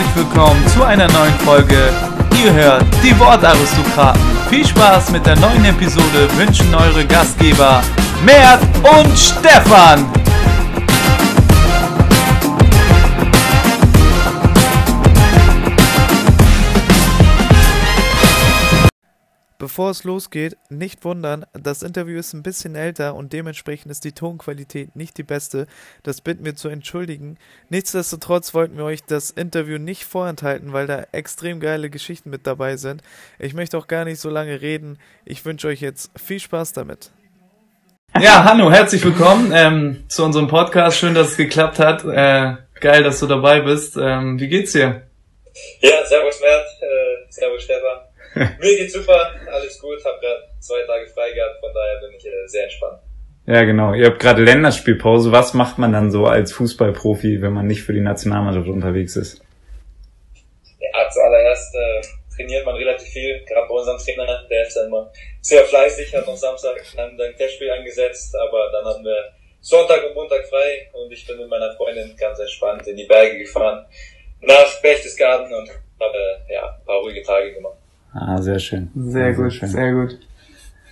herzlich willkommen zu einer neuen Folge. Ihr hört die Wortaristokraten. Viel Spaß mit der neuen Episode wünschen eure Gastgeber Mert und Stefan. Bevor es losgeht, nicht wundern, das Interview ist ein bisschen älter und dementsprechend ist die Tonqualität nicht die beste. Das bitten wir zu entschuldigen. Nichtsdestotrotz wollten wir euch das Interview nicht vorenthalten, weil da extrem geile Geschichten mit dabei sind. Ich möchte auch gar nicht so lange reden. Ich wünsche euch jetzt viel Spaß damit. Ja, Hanno, herzlich willkommen ähm, zu unserem Podcast. Schön, dass es geklappt hat. Äh, geil, dass du dabei bist. Ähm, wie geht's dir? Ja, servus Mert, äh, servus Stefan. Mir geht's super, alles gut, hab gerade zwei Tage frei gehabt, von daher bin ich äh, sehr entspannt. Ja, genau. Ihr habt gerade Länderspielpause. Was macht man dann so als Fußballprofi, wenn man nicht für die Nationalmannschaft unterwegs ist? Ja, zuallererst äh, trainiert man relativ viel, gerade bei unserem Trainer, der ist dann immer sehr fleißig, hat noch Samstag dann ein Testspiel angesetzt, aber dann haben wir Sonntag und Montag frei und ich bin mit meiner Freundin ganz entspannt in die Berge gefahren, nach Berchtesgaden und habe ja, ein paar ruhige Tage gemacht. Ah, sehr schön. Sehr, sehr gut, sehr, sehr gut.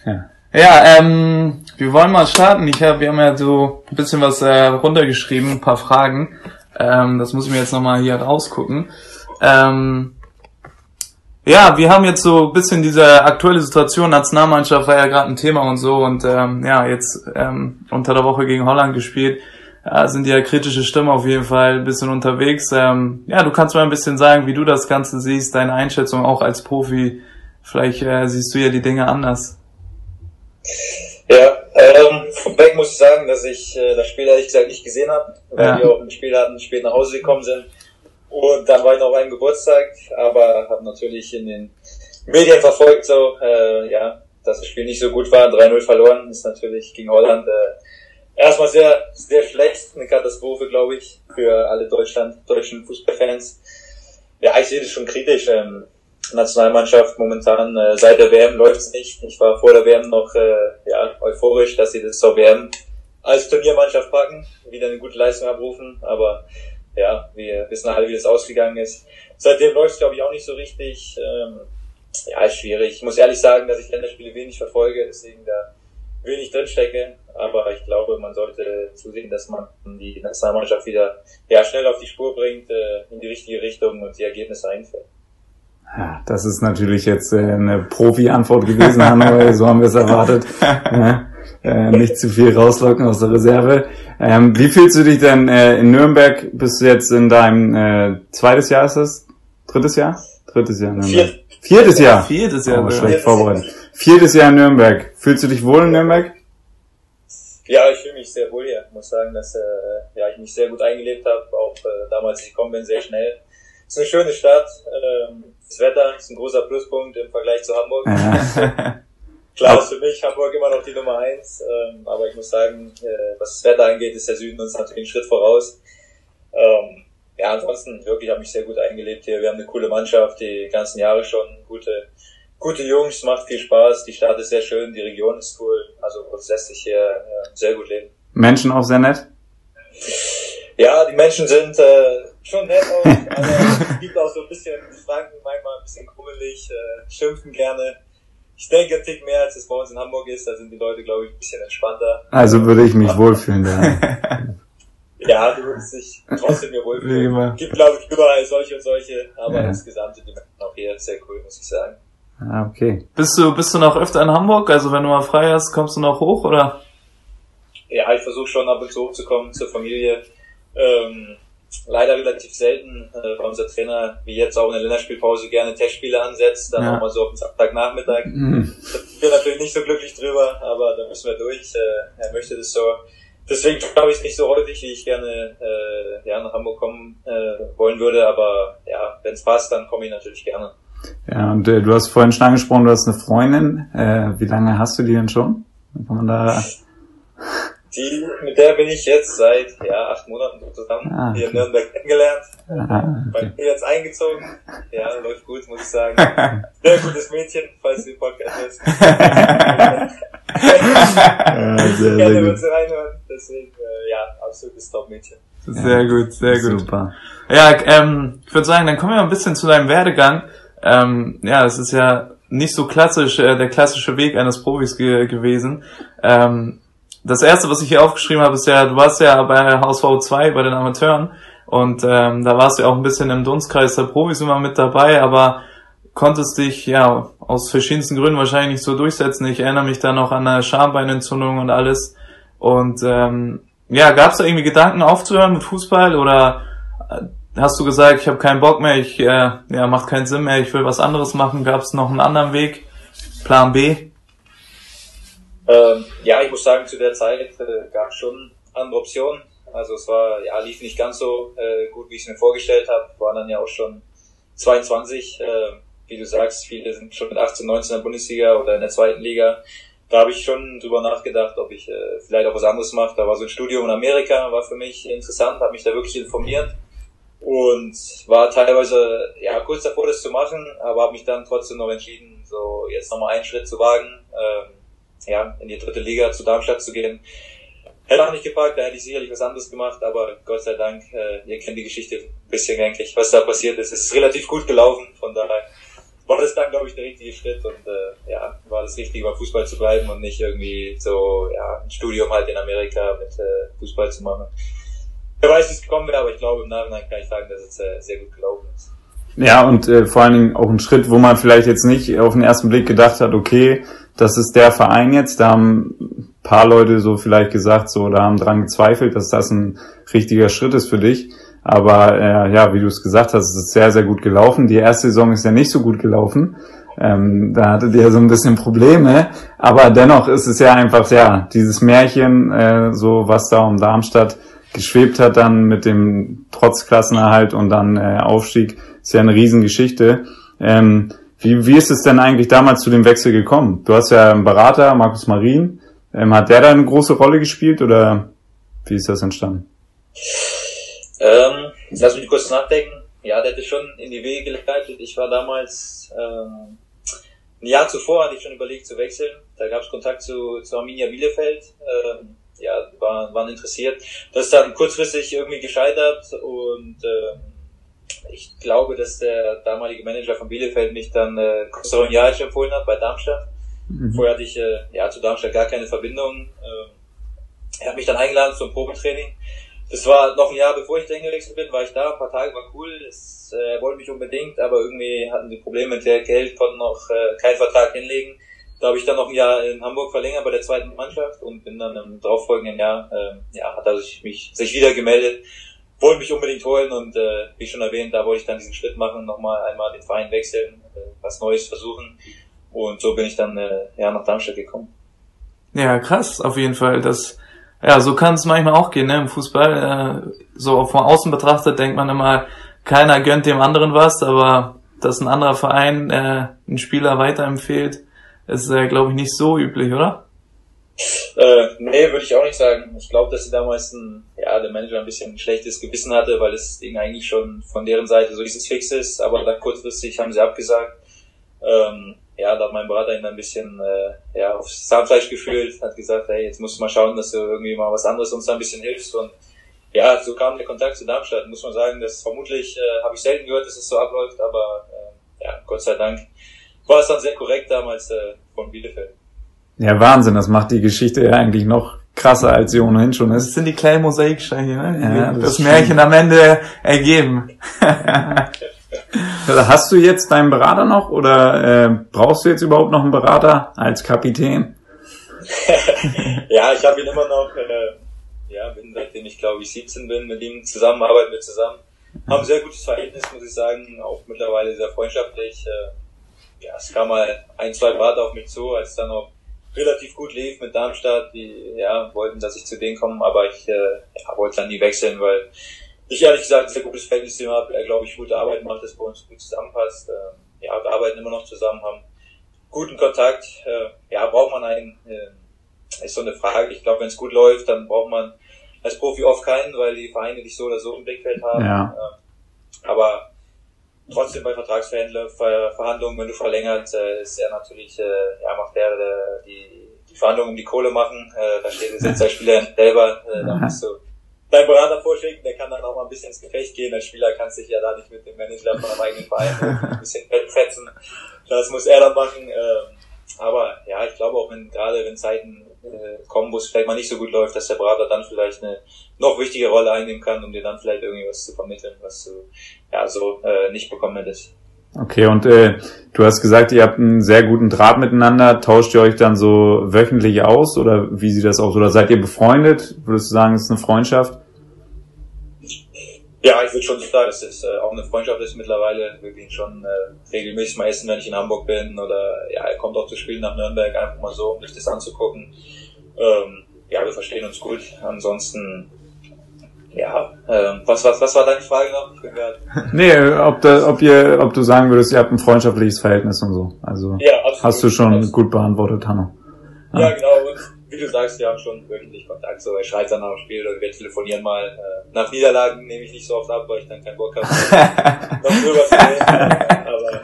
Ja. Ja, ähm, wir wollen mal starten. Ich hab, wir haben ja so ein bisschen was äh, runtergeschrieben, ein paar Fragen. Ähm, das muss ich mir jetzt nochmal hier rausgucken. Ähm, ja, wir haben jetzt so ein bisschen diese aktuelle Situation, Nationalmannschaft war ja gerade ein Thema und so und ähm, ja, jetzt ähm, unter der Woche gegen Holland gespielt. Ja, sind ja kritische Stimmen auf jeden Fall ein bisschen unterwegs. Ähm, ja, du kannst mal ein bisschen sagen, wie du das Ganze siehst, deine Einschätzung auch als Profi. Vielleicht äh, siehst du ja die Dinge anders. Ja, ähm, vorweg muss ich sagen, dass ich äh, das Spiel ehrlich gesagt nicht gesehen habe, weil ja. wir auch im Spiel hatten, spät nach Hause gekommen sind. Und dann war ich noch beim Geburtstag, aber habe natürlich in den Medien verfolgt, so, äh, ja, dass das Spiel nicht so gut war, 3-0 verloren, ist natürlich gegen Holland äh, erstmal sehr, sehr schlecht, eine Katastrophe, glaube ich, für alle Deutschland, deutschen Fußballfans. Ja, ich sehe das schon kritisch. Ähm, Nationalmannschaft momentan äh, seit der WM läuft's nicht. Ich war vor der WM noch äh, ja, euphorisch, dass sie das zur WM als Turniermannschaft packen, wieder eine gute Leistung abrufen, aber ja, wir wissen alle, wie das ausgegangen ist. Seitdem läuft's glaube ich auch nicht so richtig. Ähm, ja, ist schwierig. Ich muss ehrlich sagen, dass ich Länderspiele wenig verfolge, deswegen da wenig drinstecke, aber ich glaube, man sollte zusehen, dass man die Nationalmannschaft wieder ja, schnell auf die Spur bringt, äh, in die richtige Richtung und die Ergebnisse einfällt. Ja, das ist natürlich jetzt äh, eine Profi-Antwort gewesen, Hanno, so haben wir es erwartet. Ja, äh, nicht zu viel rauslocken aus der Reserve. Ähm, wie fühlst du dich denn äh, in Nürnberg? Bist du jetzt in deinem äh, zweites Jahr ist das? Drittes Jahr? Drittes Jahr Nürnberg. Viert. Viertes Jahr. Viertes Jahr. Oh, schlecht vorbereitet. Viertes Jahr in Nürnberg. Fühlst du dich wohl in Nürnberg? Ja, ich fühle mich sehr wohl hier. Ich muss sagen, dass äh, ja, ich mich sehr gut eingelebt habe. Auch äh, damals, als ich gekommen bin, sehr schnell. Es ist eine schöne Stadt. Ähm, das Wetter ist ein großer Pluspunkt im Vergleich zu Hamburg. Klar ist für mich Hamburg immer noch die Nummer eins. Ähm, aber ich muss sagen, äh, was das Wetter angeht, ist der Süden uns natürlich einen Schritt voraus. Ähm, ja, ansonsten wirklich habe ich sehr gut eingelebt hier. Wir haben eine coole Mannschaft, die ganzen Jahre schon gute gute Jungs, macht viel Spaß, die Stadt ist sehr schön, die Region ist cool, also es lässt sich hier äh, sehr gut leben. Menschen auch sehr nett? Ja, die Menschen sind äh, schon nett auch, aber es gibt auch so ein bisschen Franken, manchmal ein bisschen krummelig, äh, schimpfen gerne. Ich denke ein Tick mehr, als es bei uns in Hamburg ist, da sind die Leute, glaube ich, ein bisschen entspannter. Also würde ich mich wohlfühlen, ja. ja, du würdest dich trotzdem mir wohlfühlen. Gibt, glaube ich, überall solche und solche, aber ja. insgesamt sind die Menschen auch hier sehr cool, muss ich sagen. Ah, okay. Bist du, bist du noch öfter in Hamburg? Also wenn du mal frei hast, kommst du noch hoch, oder? Ja, ich versuche schon ab und zu hochzukommen zur Familie. Ähm, leider relativ selten, äh, weil unser Trainer, wie jetzt auch in der Länderspielpause, gerne Testspiele ansetzt, dann ja. auch mal so auf den Samstagnachmittag. Mhm. Ich bin natürlich nicht so glücklich drüber, aber da müssen wir durch. Äh, er möchte das so. Deswegen glaube ich es nicht so häufig, wie ich gerne äh, ja, nach Hamburg kommen äh, wollen würde, aber ja, wenn es passt, dann komme ich natürlich gerne. Ja, und äh, du hast vorhin schon angesprochen, du hast eine Freundin. Äh, wie lange hast du die denn schon? Kann man da... Die, mit der bin ich jetzt seit ja, acht Monaten zusammen ah, okay. hier in Nürnberg kennengelernt. Ah, okay. Bin jetzt eingezogen. Ja, läuft gut, muss ich sagen. Sehr gutes Mädchen, falls du den Podcast hörst. ja, sehr, sehr Gerne gut. reinhören. Deswegen, äh, ja, absolutes Top-Mädchen. Sehr ja. gut, sehr gut. Super. Ja, ähm, ich würde sagen, dann kommen wir mal ein bisschen zu deinem Werdegang. Ähm, ja, es ist ja nicht so klassisch, äh, der klassische Weg eines Profis ge gewesen. Ähm, das erste, was ich hier aufgeschrieben habe, ist ja, du warst ja bei HSV 2 bei den Amateuren und ähm, da warst du ja auch ein bisschen im Dunstkreis der Profis immer mit dabei, aber konntest dich ja aus verschiedensten Gründen wahrscheinlich nicht so durchsetzen. Ich erinnere mich da noch an eine Schambeinentzündung und alles. Und ähm, ja, gab es da irgendwie Gedanken aufzuhören mit Fußball oder äh, hast du gesagt, ich habe keinen Bock mehr, ich äh, ja macht keinen Sinn mehr, ich will was anderes machen? Gab es noch einen anderen Weg? Plan B? Ähm, ja, ich muss sagen, zu der Zeit äh, gab es schon andere Optionen. Also es war, ja, lief nicht ganz so äh, gut, wie ich es mir vorgestellt habe. War dann ja auch schon 22. Äh, wie du sagst, viele sind schon mit 18, 19 in der Bundesliga oder in der zweiten Liga. Da habe ich schon drüber nachgedacht, ob ich äh, vielleicht auch was anderes mache. Da war so ein Studium in Amerika, war für mich interessant, habe mich da wirklich informiert und war teilweise ja kurz davor, das zu machen, aber habe mich dann trotzdem noch entschieden, so jetzt nochmal einen Schritt zu wagen, ähm, ja, in die dritte Liga zu Darmstadt zu gehen. Hätte auch nicht gepackt, da hätte ich sicherlich was anderes gemacht, aber Gott sei Dank, äh, ihr kennt die Geschichte ein bisschen eigentlich, was da passiert ist. Es ist relativ gut gelaufen, von daher war das dann, glaube ich, der richtige Schritt und äh, ja, war das Richtige, beim Fußball zu bleiben und nicht irgendwie so ja, ein Studium halt in Amerika mit äh, Fußball zu machen. Wer weiß, wie es gekommen wäre, aber ich glaube, im Nachhinein kann ich sagen, dass es äh, sehr gut gelaufen ist. Ja, und äh, vor allen Dingen auch ein Schritt, wo man vielleicht jetzt nicht auf den ersten Blick gedacht hat, okay, das ist der Verein jetzt, da haben ein paar Leute so vielleicht gesagt, so, da haben dran gezweifelt, dass das ein richtiger Schritt ist für dich. Aber äh, ja, wie du es gesagt hast, es ist sehr, sehr gut gelaufen. Die erste Saison ist ja nicht so gut gelaufen. Ähm, da hattet ihr so ein bisschen Probleme. Aber dennoch ist es ja einfach, ja, dieses Märchen, äh, so was da um Darmstadt geschwebt hat dann mit dem Trotzklassenerhalt und dann äh, Aufstieg, ist ja eine Riesengeschichte. Ähm, wie, wie ist es denn eigentlich damals zu dem Wechsel gekommen? Du hast ja einen Berater, Markus Marin. Ähm, hat der da eine große Rolle gespielt oder wie ist das entstanden? Ähm, lass mich kurz nachdenken. Ja, der hätte schon in die Wege geleitet. Ich war damals, ähm, ein Jahr zuvor hatte ich schon überlegt zu wechseln. Da gab es Kontakt zu, zu Arminia Bielefeld. Ähm, ja, waren, waren interessiert. Das ist dann kurzfristig irgendwie gescheitert und äh, ich glaube, dass der damalige Manager von Bielefeld mich dann äh, Kostaronialisch empfohlen hat bei Darmstadt. Mhm. Vorher hatte ich äh, ja zu Darmstadt gar keine Verbindung. Äh, er hat mich dann eingeladen zum Probetraining. Das war noch ein Jahr bevor ich dahin gewechselt bin, war ich da, ein paar Tage war cool. Es, äh, er wollte mich unbedingt, aber irgendwie hatten die Probleme mit der Geld, konnten noch äh, keinen Vertrag hinlegen. Da habe ich dann noch ein Jahr in Hamburg verlängert bei der zweiten Mannschaft und bin dann im darauffolgenden Jahr, äh, ja, hat er sich, mich, sich wieder gemeldet, wollte mich unbedingt holen und äh, wie schon erwähnt, da wollte ich dann diesen Schritt machen, nochmal einmal den Verein wechseln, äh, was Neues versuchen und so bin ich dann äh, ja nach Darmstadt gekommen. Ja, krass, auf jeden Fall. Das, ja, so kann es manchmal auch gehen, ne, im Fußball. Äh, so von außen betrachtet denkt man immer, keiner gönnt dem anderen was, aber dass ein anderer Verein äh, einen Spieler weiterempfiehlt, ist, äh, glaube ich, nicht so üblich, oder? Äh, nee, würde ich auch nicht sagen. Ich glaube, dass sie damals ein, ja, der Manager ein bisschen ein schlechtes Gewissen hatte, weil das Ding eigentlich schon von deren Seite so dieses Fix ist, aber dann kurzfristig haben sie abgesagt. Ähm, ja, da hat mein Berater ihn ein bisschen äh, ja, aufs Zahnfleisch gefühlt, hat gesagt, hey, jetzt musst du mal schauen, dass du irgendwie mal was anderes uns da ein bisschen hilfst. Und ja, so kam der Kontakt zu Darmstadt. Muss man sagen, das vermutlich äh, habe ich selten gehört, dass es so abläuft, aber äh, ja, Gott sei Dank war es dann sehr korrekt damals äh, von Bielefeld. Ja, Wahnsinn, das macht die Geschichte ja eigentlich noch krasser, als sie ohnehin schon ist. Das sind die kleinen Mosaiksteine, ne? Ja, das, das Märchen am Ende ergeben. Hast du jetzt deinen Berater noch oder äh, brauchst du jetzt überhaupt noch einen Berater als Kapitän? ja, ich habe ihn immer noch, äh, ja, bin seitdem ich glaube ich 17 bin, mit ihm zusammenarbeiten wir zusammen. Haben ein sehr gutes Verhältnis, muss ich sagen, auch mittlerweile sehr freundschaftlich. Äh, ja, es kam mal ein, zwei Berater auf mich zu, als es dann noch relativ gut lief mit Darmstadt. Die ja, wollten, dass ich zu denen komme, aber ich äh, ja, wollte dann nie wechseln, weil ich ehrlich gesagt ein sehr gutes Verhältnis zu ihm habe. Er, glaube ich, gute Arbeit macht, das bei uns gut zusammenpasst. Äh, ja, wir arbeiten immer noch zusammen, haben guten Kontakt. Äh, ja, braucht man einen, äh, ist so eine Frage. Ich glaube, wenn es gut läuft, dann braucht man als Profi oft keinen, weil die Vereine dich so oder so im Blickfeld haben. Ja. Äh, aber trotzdem bei Vertragsverhandlungen, wenn du verlängert, äh, ist er natürlich, äh, ja, macht der die, die Verhandlungen um die Kohle machen. Äh, da steht jetzt der Spieler selber, da musst du deinen Berater vorschicken, der kann dann auch mal ein bisschen ins Gefecht gehen. Als Spieler kannst sich ja da nicht mit dem Manager von einem eigenen Verein ein bisschen fetzen. Das muss er dann machen. Ähm, aber ja, ich glaube auch, wenn gerade wenn Zeiten äh, kommen, wo es vielleicht mal nicht so gut läuft, dass der Berater dann vielleicht eine noch wichtige Rolle einnehmen kann, um dir dann vielleicht irgendwie was zu vermitteln, was du ja so äh, nicht bekommen hättest. Okay, und äh, du hast gesagt, ihr habt einen sehr guten Draht miteinander. Tauscht ihr euch dann so wöchentlich aus oder wie sieht das aus? Oder seid ihr befreundet? Würdest du sagen, es ist eine Freundschaft? Ja, ich würde schon sagen, dass es äh, auch eine Freundschaft ist mittlerweile. Wir gehen schon äh, regelmäßig mal essen, wenn ich in Hamburg bin. Oder ja, er kommt auch zu spielen nach Nürnberg, einfach mal so, um sich das anzugucken. Ähm, ja, wir verstehen uns gut. Ansonsten ja, ähm, was, was, was war deine Frage noch? nee, ob, da, ob, ihr, ob du sagen würdest, ihr habt ein freundschaftliches Verhältnis und so. Also ja, absolut. hast du schon absolut. gut beantwortet, Hanno. Ja. ja, genau. Wie du sagst, wir haben schon wöchentlich Kontakt. So, er schreit dann nach dem Spiel oder wir telefonieren mal. Äh, nach Niederlagen nehme ich nicht so oft ab, weil ich dann keinen Bock habe, noch drüber zu reden. aber,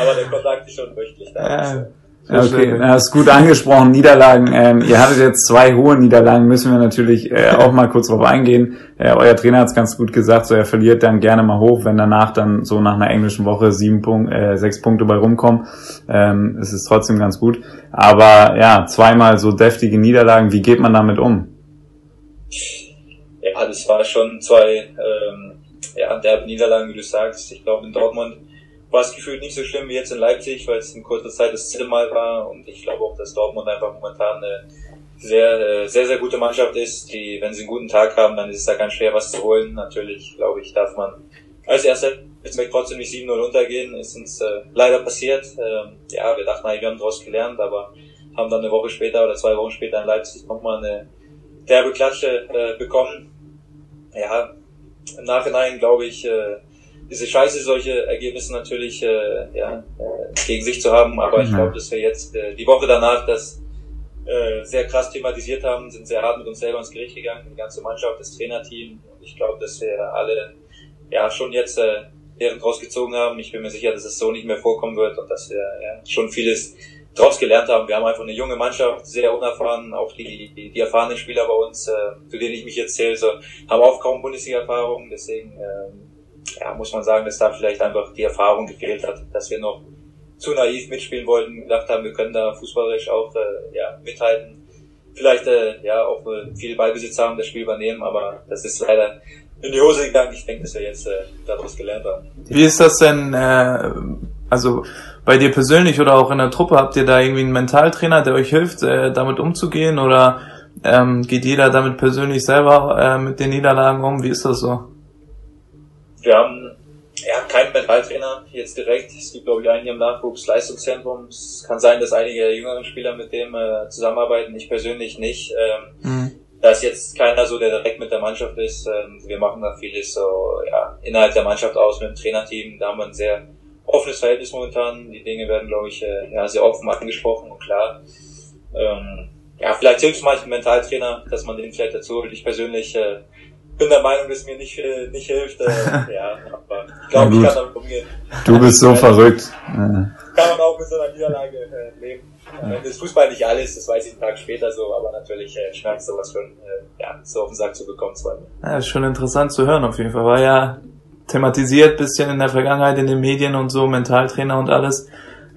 aber der Kontakt ist schon wöchentlich da. Ja. Okay, du hast gut angesprochen, Niederlagen. Ähm, ihr hattet jetzt zwei hohe Niederlagen, müssen wir natürlich äh, auch mal kurz drauf eingehen. Äh, euer Trainer hat es ganz gut gesagt, so er verliert dann gerne mal hoch, wenn danach dann so nach einer englischen Woche sieben Punkt, äh, sechs Punkte bei rumkommen. Ähm, es ist trotzdem ganz gut. Aber ja, zweimal so deftige Niederlagen, wie geht man damit um? Ja, das war schon zwei ähm, ja, derbe Niederlagen, wie du sagst. Ich glaube in Dortmund war es gefühlt nicht so schlimm wie jetzt in Leipzig, weil es in kurzer Zeit das zehnte Mal war und ich glaube auch, dass Dortmund einfach momentan eine sehr, äh, sehr, sehr gute Mannschaft ist, die, wenn sie einen guten Tag haben, dann ist es da ganz schwer, was zu holen. Natürlich, glaube ich, darf man als erster jetzt trotzdem nicht 7-0 untergehen, ist uns äh, leider passiert. Ähm, ja, wir dachten wir haben daraus gelernt, aber haben dann eine Woche später oder zwei Wochen später in Leipzig nochmal eine derbe Klatsche äh, bekommen. Ja, im Nachhinein glaube ich, äh, diese Scheiße, solche Ergebnisse natürlich äh, ja, äh, gegen sich zu haben. Aber ich glaube, dass wir jetzt äh, die Woche danach das äh, sehr krass thematisiert haben, sind sehr hart mit uns selber ins Gericht gegangen, die ganze Mannschaft, das Trainerteam. Und ich glaube, dass wir alle ja schon jetzt äh, Lehren draus gezogen haben. Ich bin mir sicher, dass es so nicht mehr vorkommen wird und dass wir ja, schon vieles draus gelernt haben. Wir haben einfach eine junge Mannschaft, sehr unerfahren, auch die, die, die erfahrenen Spieler bei uns, äh, zu denen ich mich jetzt zähle, so, haben auch kaum Bundesliga-Erfahrung. Deswegen äh, ja, muss man sagen, dass da vielleicht einfach die Erfahrung gefehlt hat, dass wir noch zu naiv mitspielen wollten, gedacht haben, wir können da fußballerisch auch äh, ja, mithalten. Vielleicht äh, ja auch äh, viel Ballbesitz haben, das Spiel übernehmen, aber das ist leider in die Hose gegangen. Ich denke, dass wir jetzt äh, daraus gelernt haben. Wie ist das denn, äh, also bei dir persönlich oder auch in der Truppe, habt ihr da irgendwie einen Mentaltrainer, der euch hilft, äh, damit umzugehen oder ähm, geht jeder damit persönlich selber äh, mit den Niederlagen um? Wie ist das so? Wir haben ja, keinen Mentaltrainer jetzt direkt. Es gibt, glaube ich, einen hier im Nachwuchsleistungszentrum. Es kann sein, dass einige der jüngeren Spieler mit dem äh, zusammenarbeiten. Ich persönlich nicht. Ähm, mhm. Da ist jetzt keiner so, der direkt mit der Mannschaft ist. Ähm, wir machen da vieles so ja, innerhalb der Mannschaft aus mit dem Trainerteam. Da haben wir ein sehr offenes Verhältnis momentan. Die Dinge werden, glaube ich, äh, ja, sehr offen angesprochen und klar. Ähm, ja, vielleicht hilft es manchen Mentaltrainer, dass man den vielleicht dazu holt. Ich persönlich äh, bin der Meinung, dass mir nicht, nicht hilft. Äh, ja, aber ich glaube, ich kann damit umgehen. Du bist so verrückt. Kann man auch mit so einer Niederlage äh, leben. Ja. Das ist Fußball nicht alles, das weiß ich einen Tag später so, aber natürlich äh, schmerzt sowas schon, äh, ja, so auf den Sack zu bekommen zweimal. Ja, ist schon interessant zu hören auf jeden Fall. War ja thematisiert bisschen in der Vergangenheit in den Medien und so, Mentaltrainer und alles.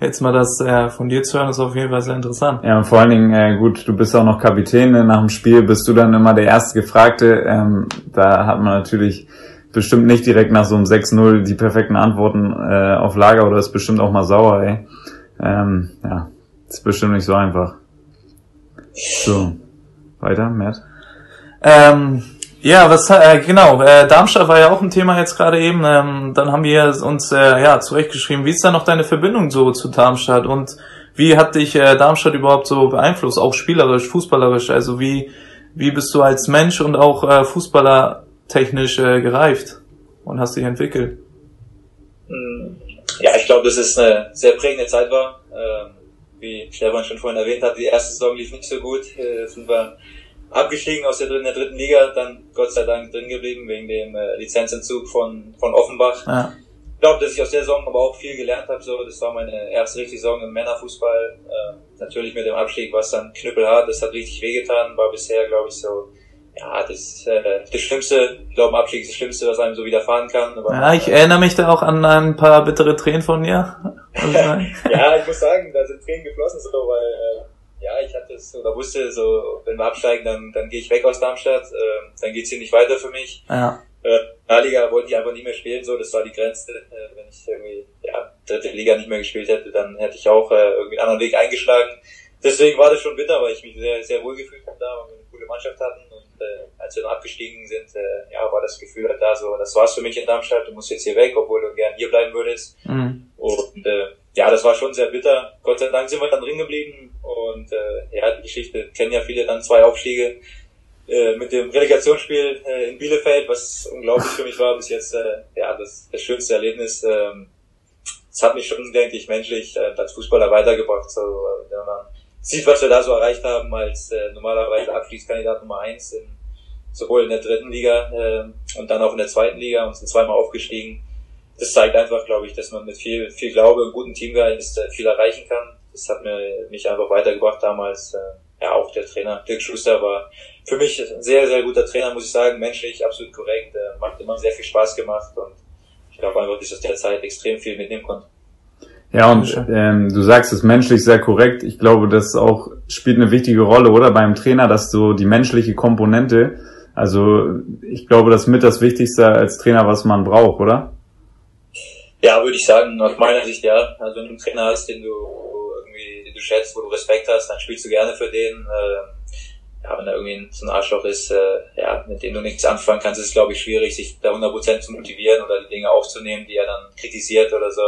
Jetzt mal das äh, von dir zu hören, ist auf jeden Fall sehr interessant. Ja, und vor allen Dingen, äh, gut, du bist auch noch Kapitän, ne? nach dem Spiel bist du dann immer der erste Gefragte. Ähm, da hat man natürlich bestimmt nicht direkt nach so einem 6-0 die perfekten Antworten äh, auf Lager oder ist bestimmt auch mal sauer, ey. Ähm, ja, ist bestimmt nicht so einfach. So, weiter, Matt? Ähm, ja, was äh, genau, äh, Darmstadt war ja auch ein Thema jetzt gerade eben. Ähm, dann haben wir uns äh, ja zurechtgeschrieben, wie ist da noch deine Verbindung so zu Darmstadt und wie hat dich äh, Darmstadt überhaupt so beeinflusst, auch spielerisch, fußballerisch? Also wie wie bist du als Mensch und auch äh, Fußballer technisch äh, gereift und hast dich entwickelt? Hm, ja, ich glaube, dass es eine sehr prägende Zeit war. Ähm, wie Stefan schon vorhin erwähnt hat, die erste Saison lief nicht so gut. Äh, sind wir abgestiegen aus der dritten, der dritten Liga, dann Gott sei Dank drin geblieben wegen dem äh, Lizenzentzug von, von Offenbach. Ja. Ich glaube, dass ich aus der Saison aber auch viel gelernt habe. So, das war meine erste richtige Saison im Männerfußball. Äh, natürlich mit dem Abstieg war es dann knüppelhart, das hat richtig wehgetan, war bisher, glaube ich, so ja, das äh, das Schlimmste, ich glaube, Abstieg ist das Schlimmste, was einem so widerfahren kann. Aber, ja, ich erinnere mich da auch an ein paar bittere Tränen von dir. ja, ich muss sagen, da sind Tränen geflossen, so, weil äh, ja, ich hatte es oder wusste, so wenn wir absteigen, dann dann gehe ich weg aus Darmstadt, äh, dann geht's hier nicht weiter für mich. Ja. Äh, Liga wollte ich einfach nicht mehr spielen, so das war die Grenze. Äh, wenn ich irgendwie ja dritte Liga nicht mehr gespielt hätte, dann hätte ich auch äh, irgendwie einen anderen Weg eingeschlagen. Deswegen war das schon bitter, weil ich mich sehr sehr wohl gefühlt habe da und wir eine coole Mannschaft hatten und äh, als wir dann abgestiegen sind, äh, ja war das Gefühl halt da so, das war's für mich in Darmstadt. Du musst jetzt hier weg, obwohl du gern hier bleiben würdest. Mhm. Und äh, ja, das war schon sehr bitter. Gott sei Dank sind wir dann drin geblieben und äh, ja, die Geschichte kennen ja viele dann zwei Aufstiege äh, mit dem Relegationsspiel äh, in Bielefeld, was unglaublich für mich war bis jetzt, äh, ja, das, das schönste Erlebnis. Ähm, das hat mich schon, denke ich, menschlich äh, als Fußballer weitergebracht. So, äh, wenn man sieht, was wir da so erreicht haben als äh, normalerweise Abschließkandidat Nummer eins, in, sowohl in der dritten Liga äh, und dann auch in der zweiten Liga und sind zweimal aufgestiegen. Das zeigt einfach, glaube ich, dass man mit viel, viel Glaube und guten Teamgeist äh, viel erreichen kann. Das hat mir mich einfach weitergebracht damals. Äh, ja, auch der Trainer Dirk Schuster war für mich ein sehr, sehr guter Trainer, muss ich sagen, menschlich absolut korrekt, äh, macht immer sehr viel Spaß gemacht und ich glaube einfach, dass ich aus der Zeit extrem viel mitnehmen konnte. Ja, und ähm, du sagst es menschlich sehr korrekt. Ich glaube, das auch spielt eine wichtige Rolle, oder beim Trainer, dass so die menschliche Komponente, also ich glaube, das ist mit das Wichtigste als Trainer, was man braucht, oder? Ja, würde ich sagen, aus meiner Sicht ja. Also wenn du einen Trainer hast, den du irgendwie, den du schätzt, wo du Respekt hast, dann spielst du gerne für den. Äh, ja, wenn da irgendwie so ein Arschloch ist, äh, ja, mit dem du nichts anfangen kannst, ist es, glaube ich, schwierig, sich da 100% zu motivieren oder die Dinge aufzunehmen, die er dann kritisiert oder so.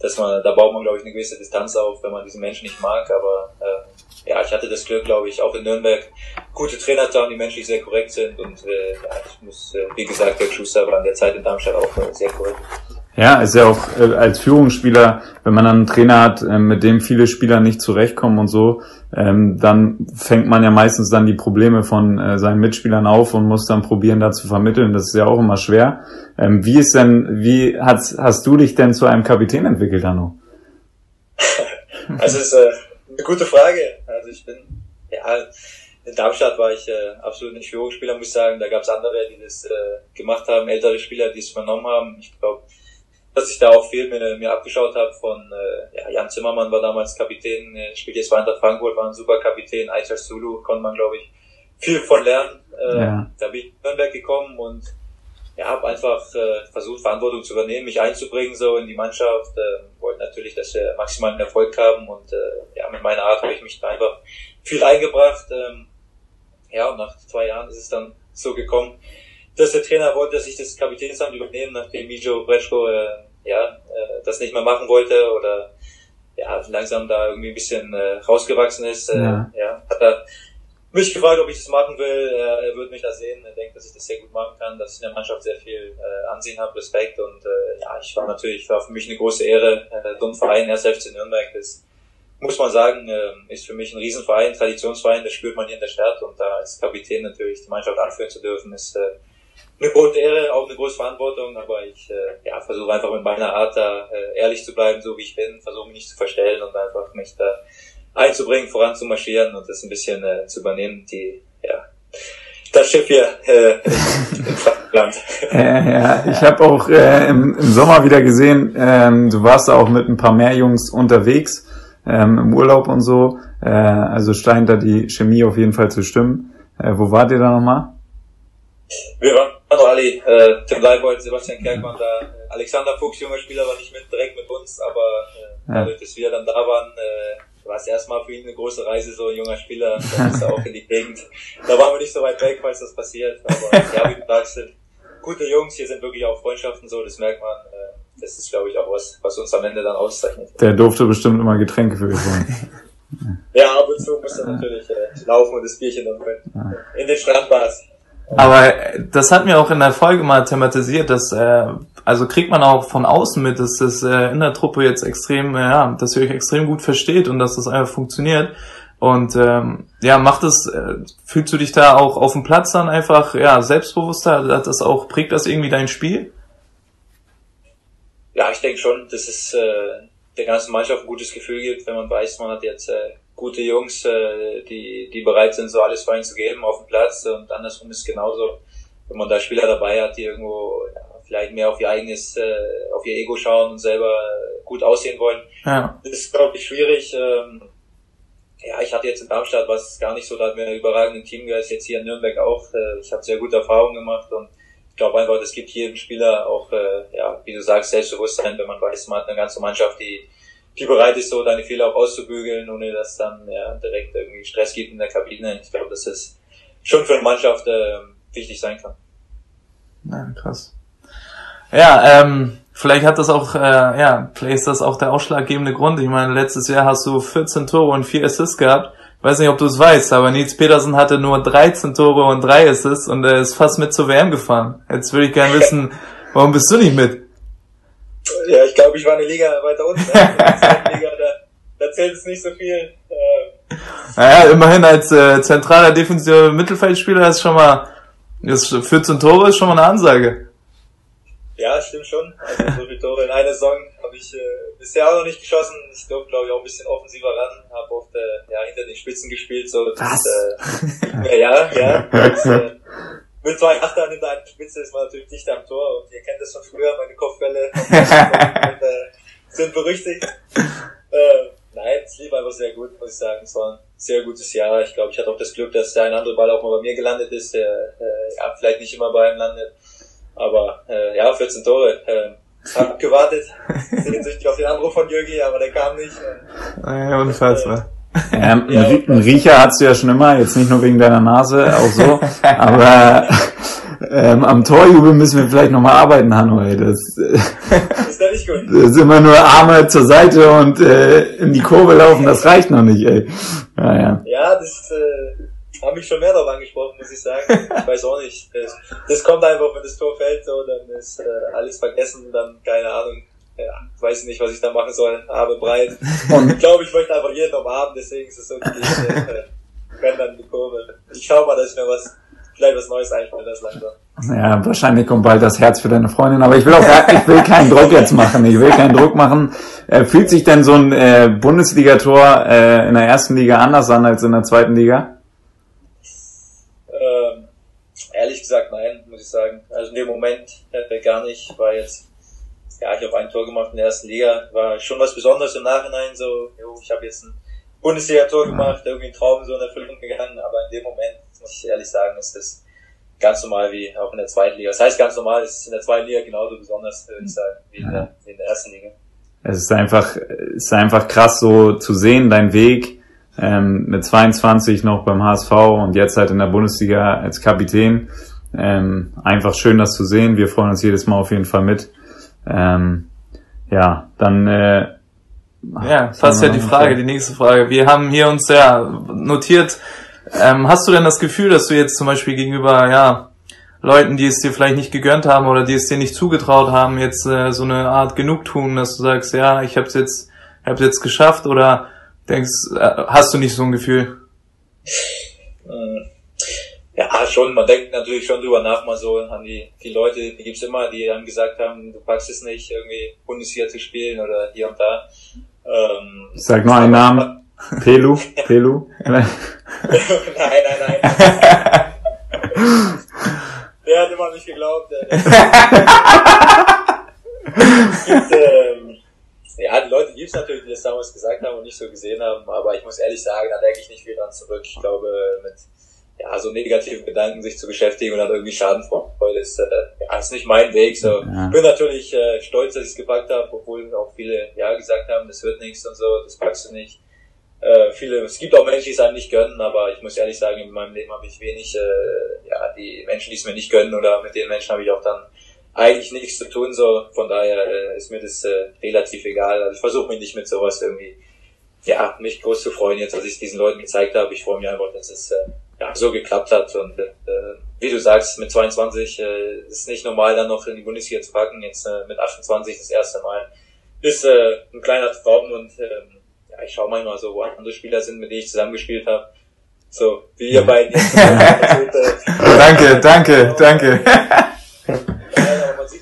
Dass man, da baut man, glaube ich, eine gewisse Distanz auf, wenn man diesen Menschen nicht mag. Aber äh, ja, ich hatte das Glück, glaube ich, auch in Nürnberg gute Trainer zu haben, die menschlich sehr korrekt sind. Und äh, ja, ich muss, äh, wie gesagt, der Schuster war in der Zeit in Darmstadt auch äh, sehr korrekt. Ja, ist ja auch äh, als Führungsspieler, wenn man dann einen Trainer hat, äh, mit dem viele Spieler nicht zurechtkommen und so, ähm, dann fängt man ja meistens dann die Probleme von äh, seinen Mitspielern auf und muss dann probieren, da zu vermitteln. Das ist ja auch immer schwer. Ähm, wie ist denn, wie hast, hast du dich denn zu einem Kapitän entwickelt, Hanno? Also ist äh, eine gute Frage. Also ich bin, ja, in Darmstadt war ich äh, absolut nicht Führungsspieler, muss ich sagen. Da gab es andere, die das äh, gemacht haben, ältere Spieler, die es übernommen haben. Ich glaube, dass ich da auch viel mir, mir abgeschaut habe von äh, ja, Jan Zimmermann war damals Kapitän, äh, spielt jetzt bei Eintracht Frankfurt, war ein super Kapitän, Aicha Sulu konnte man glaube ich viel von lernen. Äh, ja. Da bin ich in Nürnberg gekommen und ja, habe einfach äh, versucht Verantwortung zu übernehmen, mich einzubringen so in die Mannschaft, äh, wollte natürlich, dass wir maximalen Erfolg haben und äh, ja, mit meiner Art habe ich mich da einfach viel eingebracht. Ähm, ja, und nach zwei Jahren ist es dann so gekommen, dass der Trainer wollte, dass ich das Kapitänsamt übernehme, nachdem Mijo Breschko äh, ja, äh, das nicht mehr machen wollte oder ja, langsam da irgendwie ein bisschen äh, rausgewachsen ist. Äh, ja. ja, hat er mich gefragt, ob ich das machen will. Äh, er würde mich da sehen. Er denkt, dass ich das sehr gut machen kann, dass ich in der Mannschaft sehr viel äh, Ansehen habe, Respekt und äh, ja, ich war natürlich, war für mich eine große Ehre. Äh, so ein Verein, erst FC Nürnberg, das muss man sagen, äh, ist für mich ein Riesenverein, Traditionsverein, das spürt man hier in der Stadt und da als Kapitän natürlich die Mannschaft anführen zu dürfen, ist äh, eine große Ehre, auch eine große Verantwortung, aber ich äh, ja, versuche einfach mit meiner Art da äh, ehrlich zu bleiben, so wie ich bin, versuche mich nicht zu verstellen und einfach mich da einzubringen, voranzumarschieren und das ein bisschen äh, zu übernehmen, die, ja, das Schiff hier äh, im Frankland. Äh, ja, ich habe auch äh, im, im Sommer wieder gesehen, ähm, du warst da auch mit ein paar mehr Jungs unterwegs, ähm, im Urlaub und so, äh, also scheint da die Chemie auf jeden Fall zu stimmen. Äh, wo wart ihr da nochmal? Wir waren noch alle, äh, Tim Leibold, Sebastian Kerkmann da, Alexander Fuchs, junger Spieler, war nicht mit direkt mit uns, aber äh, ja. dadurch, dass wir dann da waren, äh, war es erstmal für ihn eine große Reise, so ein junger Spieler, dann ist er auch in die Gegend. Da waren wir nicht so weit weg, falls das passiert, aber ja, wie du sagst, gute Jungs, hier sind wirklich auch Freundschaften so, das merkt man, äh, das ist glaube ich auch was, was uns am Ende dann auszeichnet. Der durfte bestimmt immer Getränke für euch holen. ja, ab und zu muss er natürlich äh, laufen und das Bierchen dann. In den Strandbars. Aber das hat mir auch in der Folge mal thematisiert, dass äh, also kriegt man auch von außen mit, dass das äh, in der Truppe jetzt extrem, äh, ja, dass ihr euch extrem gut versteht und dass das einfach funktioniert. Und ähm, ja, macht es, äh, fühlst du dich da auch auf dem Platz dann einfach ja selbstbewusster? Hat das auch prägt das irgendwie dein Spiel? Ja, ich denke schon, dass es äh, der ganzen Mannschaft ein gutes Gefühl gibt, wenn man weiß, man hat jetzt äh, gute Jungs, äh, die, die bereit sind, so alles für einen zu geben auf dem Platz und andersrum ist genauso, wenn man da Spieler dabei hat, die irgendwo ja, vielleicht mehr auf ihr eigenes, äh, auf ihr Ego schauen und selber gut aussehen wollen. Ja. Das ist, glaube ich, schwierig. Ähm, ja, ich hatte jetzt in Darmstadt was gar nicht so, da hatten wir einen überragenden Teamgeist, jetzt hier in Nürnberg auch. Äh, ich habe sehr gute Erfahrungen gemacht und ich glaube einfach, das gibt jedem Spieler auch, äh, ja, wie du sagst, Selbstbewusstsein, wenn man weiß, man hat eine ganze Mannschaft, die, die bereit ist, so deine Fehler auch auszubügeln, ohne dass dann ja, direkt irgendwie Stress gibt in der Kabine. Ich glaube, dass das schon für eine Mannschaft äh, wichtig sein kann. Ja, krass. Ja, ähm, vielleicht hat das auch, äh, ja, vielleicht ist das auch der ausschlaggebende Grund. Ich meine, letztes Jahr hast du 14 Tore und 4 Assists gehabt. Ich weiß nicht, ob du es weißt, aber Nils Petersen hatte nur 13 Tore und 3 Assists und er ist fast mit zur WM gefahren. Jetzt würde ich gerne wissen, warum bist du nicht mit? Ja, ich glaube, ich war eine Liga weiter unten. Ne? Liga, da, da zählt es nicht so viel. Äh, naja, immerhin als äh, zentraler defensiver Mittelfeldspieler ist schon mal, das 14 Tore ist schon mal eine Ansage. Ja, stimmt schon. Also so viele Tore in einer Saison habe ich äh, bisher auch noch nicht geschossen. Ich durfte, glaube ich, auch ein bisschen offensiver ran, habe oft äh, ja, hinter den Spitzen gespielt. So, Was? äh, ja, ja. Das, äh, mit zwei Achtern hinter einer Spitze ist man natürlich dicht am Tor und ihr kennt das von früher, meine Kopfbälle äh, sind berüchtigt. Äh, nein, es lief einfach sehr gut, muss ich sagen. Es war ein sehr gutes Jahr. Ich glaube, ich hatte auch das Glück, dass der ein andere Ball auch mal bei mir gelandet ist, der äh, ja, vielleicht nicht immer bei ihm landet. Aber äh, ja, 14 Tore. Äh, hab gewartet, sehnsüchtig auf den Anruf von Jürgi, aber der kam nicht. Ja, unfassbar. Äh, ähm, ja, einen Riecher hast du ja schon immer, jetzt nicht nur wegen deiner Nase, auch so. aber ähm, am Torjubel müssen wir vielleicht nochmal arbeiten, Hanoi. Das, das ist ja nicht gut. Das ist immer nur Arme zur Seite und äh, in die Kurve laufen, das reicht noch nicht, ey. Ja, ja. ja das äh, haben mich schon mehr darauf angesprochen, muss ich sagen. Ich weiß auch nicht. Das, das kommt einfach, wenn das Tor fällt, so, dann ist äh, alles vergessen, dann keine Ahnung. Ja, weiß nicht, was ich da machen soll. Arme breit. Und ich glaube, ich möchte einfach jeden umarmen, deswegen ist es so, ich äh, wenn dann die Kurve. Ich schau mal, dass ich mir was, vielleicht was Neues einfällt, das langsam. Ja, wahrscheinlich kommt bald das Herz für deine Freundin, aber ich will auch, ich will keinen Druck jetzt machen. Ich will keinen Druck machen. Äh, fühlt sich denn so ein äh, Bundesligator äh, in der ersten Liga anders an als in der zweiten Liga? Ehrlich gesagt, nein, muss ich sagen. Also in dem Moment äh, gar nicht. War jetzt, ja, ich habe ein Tor gemacht in der ersten Liga. War schon was Besonderes im Nachhinein. So, jo, ich habe jetzt ein Bundesliga-Tor gemacht, irgendwie ein Traum so in Erfüllung gegangen. Aber in dem Moment, muss ich ehrlich sagen, ist das ganz normal wie auch in der zweiten Liga. Das heißt ganz normal, es ist in der zweiten Liga genauso besonders, würde ich sagen, wie in der, wie in der ersten Liga. Es ist einfach, es ist einfach krass so zu sehen, dein Weg ähm, mit 22 noch beim HSV und jetzt halt in der Bundesliga als Kapitän. Ähm, einfach schön, das zu sehen. Wir freuen uns jedes Mal auf jeden Fall mit. Ähm, ja, dann äh, ja, fast ja die Frage, die nächste Frage. Wir haben hier uns ja notiert. Ähm, hast du denn das Gefühl, dass du jetzt zum Beispiel gegenüber ja Leuten, die es dir vielleicht nicht gegönnt haben oder die es dir nicht zugetraut haben, jetzt äh, so eine Art Genugtun, dass du sagst, ja, ich habe es jetzt, ich habe jetzt geschafft oder denkst, äh, hast du nicht so ein Gefühl? Ja, schon. Man denkt natürlich schon drüber nach, mal so an die, die Leute, die gibt's immer, die dann gesagt haben, du packst es nicht, irgendwie Bundesliga zu spielen oder hier und da. Ähm, Sag mal einen Namen. Pelu? Pelu? nein, nein, nein. der hat immer nicht geglaubt. Der, der es gibt, ähm, ja, die Leute gibt es natürlich, die das damals gesagt haben und nicht so gesehen haben, aber ich muss ehrlich sagen, da denke ich nicht viel dran zurück. Ich glaube, mit ja, so negativen Gedanken sich zu beschäftigen und dann irgendwie Schadenfreude ist, äh, ja, ist nicht mein Weg. So. Ja. Bin natürlich äh, stolz, dass ich es gepackt habe, obwohl auch viele ja gesagt haben, das wird nichts und so, das packst du nicht. Äh, viele, es gibt auch Menschen, die es einem nicht gönnen, aber ich muss ehrlich sagen, in meinem Leben habe ich wenig, äh, ja, die Menschen, die es mir nicht gönnen oder mit den Menschen habe ich auch dann eigentlich nichts zu tun, so von daher äh, ist mir das äh, relativ egal. Also ich versuche mich nicht mit sowas irgendwie, ja, mich groß zu freuen, jetzt als ich diesen Leuten gezeigt habe. Ich freue mich einfach, dass es äh, ja, so geklappt hat. Und äh, wie du sagst, mit 22 äh, ist nicht normal, dann noch in die Bundesliga zu packen. Jetzt äh, mit 28 das erste Mal. Ist äh, ein kleiner Traum und äh, ja, ich schaue manchmal so, wo andere Spieler sind, mit denen ich zusammengespielt habe. So, wie ihr beiden jetzt. danke, danke, danke.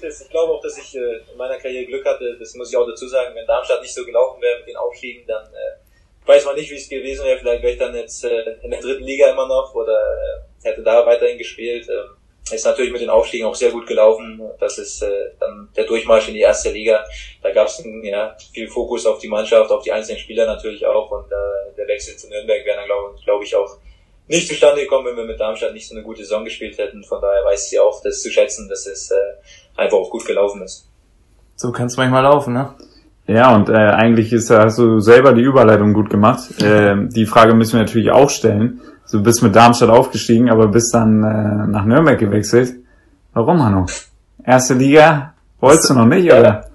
Ist, ich glaube auch, dass ich äh, in meiner Karriere Glück hatte, das muss ich auch dazu sagen, wenn Darmstadt nicht so gelaufen wäre mit den Aufstiegen, dann äh, weiß man nicht, wie es gewesen wäre. Vielleicht wäre ich dann jetzt äh, in der dritten Liga immer noch oder äh, hätte da weiterhin gespielt. Ähm, ist natürlich mit den Aufstiegen auch sehr gut gelaufen. Das ist äh, dann der Durchmarsch in die erste Liga. Da gab es ja, viel Fokus auf die Mannschaft, auf die einzelnen Spieler natürlich auch. Und äh, der Wechsel zu Nürnberg wäre dann, glaube glaub ich, auch nicht zustande gekommen, wenn wir mit Darmstadt nicht so eine gute Saison gespielt hätten. Von daher weiß sie auch das zu schätzen, dass es äh, einfach auch gut gelaufen ist. So kann es manchmal laufen, ne? Ja, und äh, eigentlich ist, hast du selber die Überleitung gut gemacht. Äh, die Frage müssen wir natürlich auch stellen. Du bist mit Darmstadt aufgestiegen, aber bist dann äh, nach Nürnberg gewechselt. Warum, Hanno? Erste Liga wolltest du noch nicht, oder?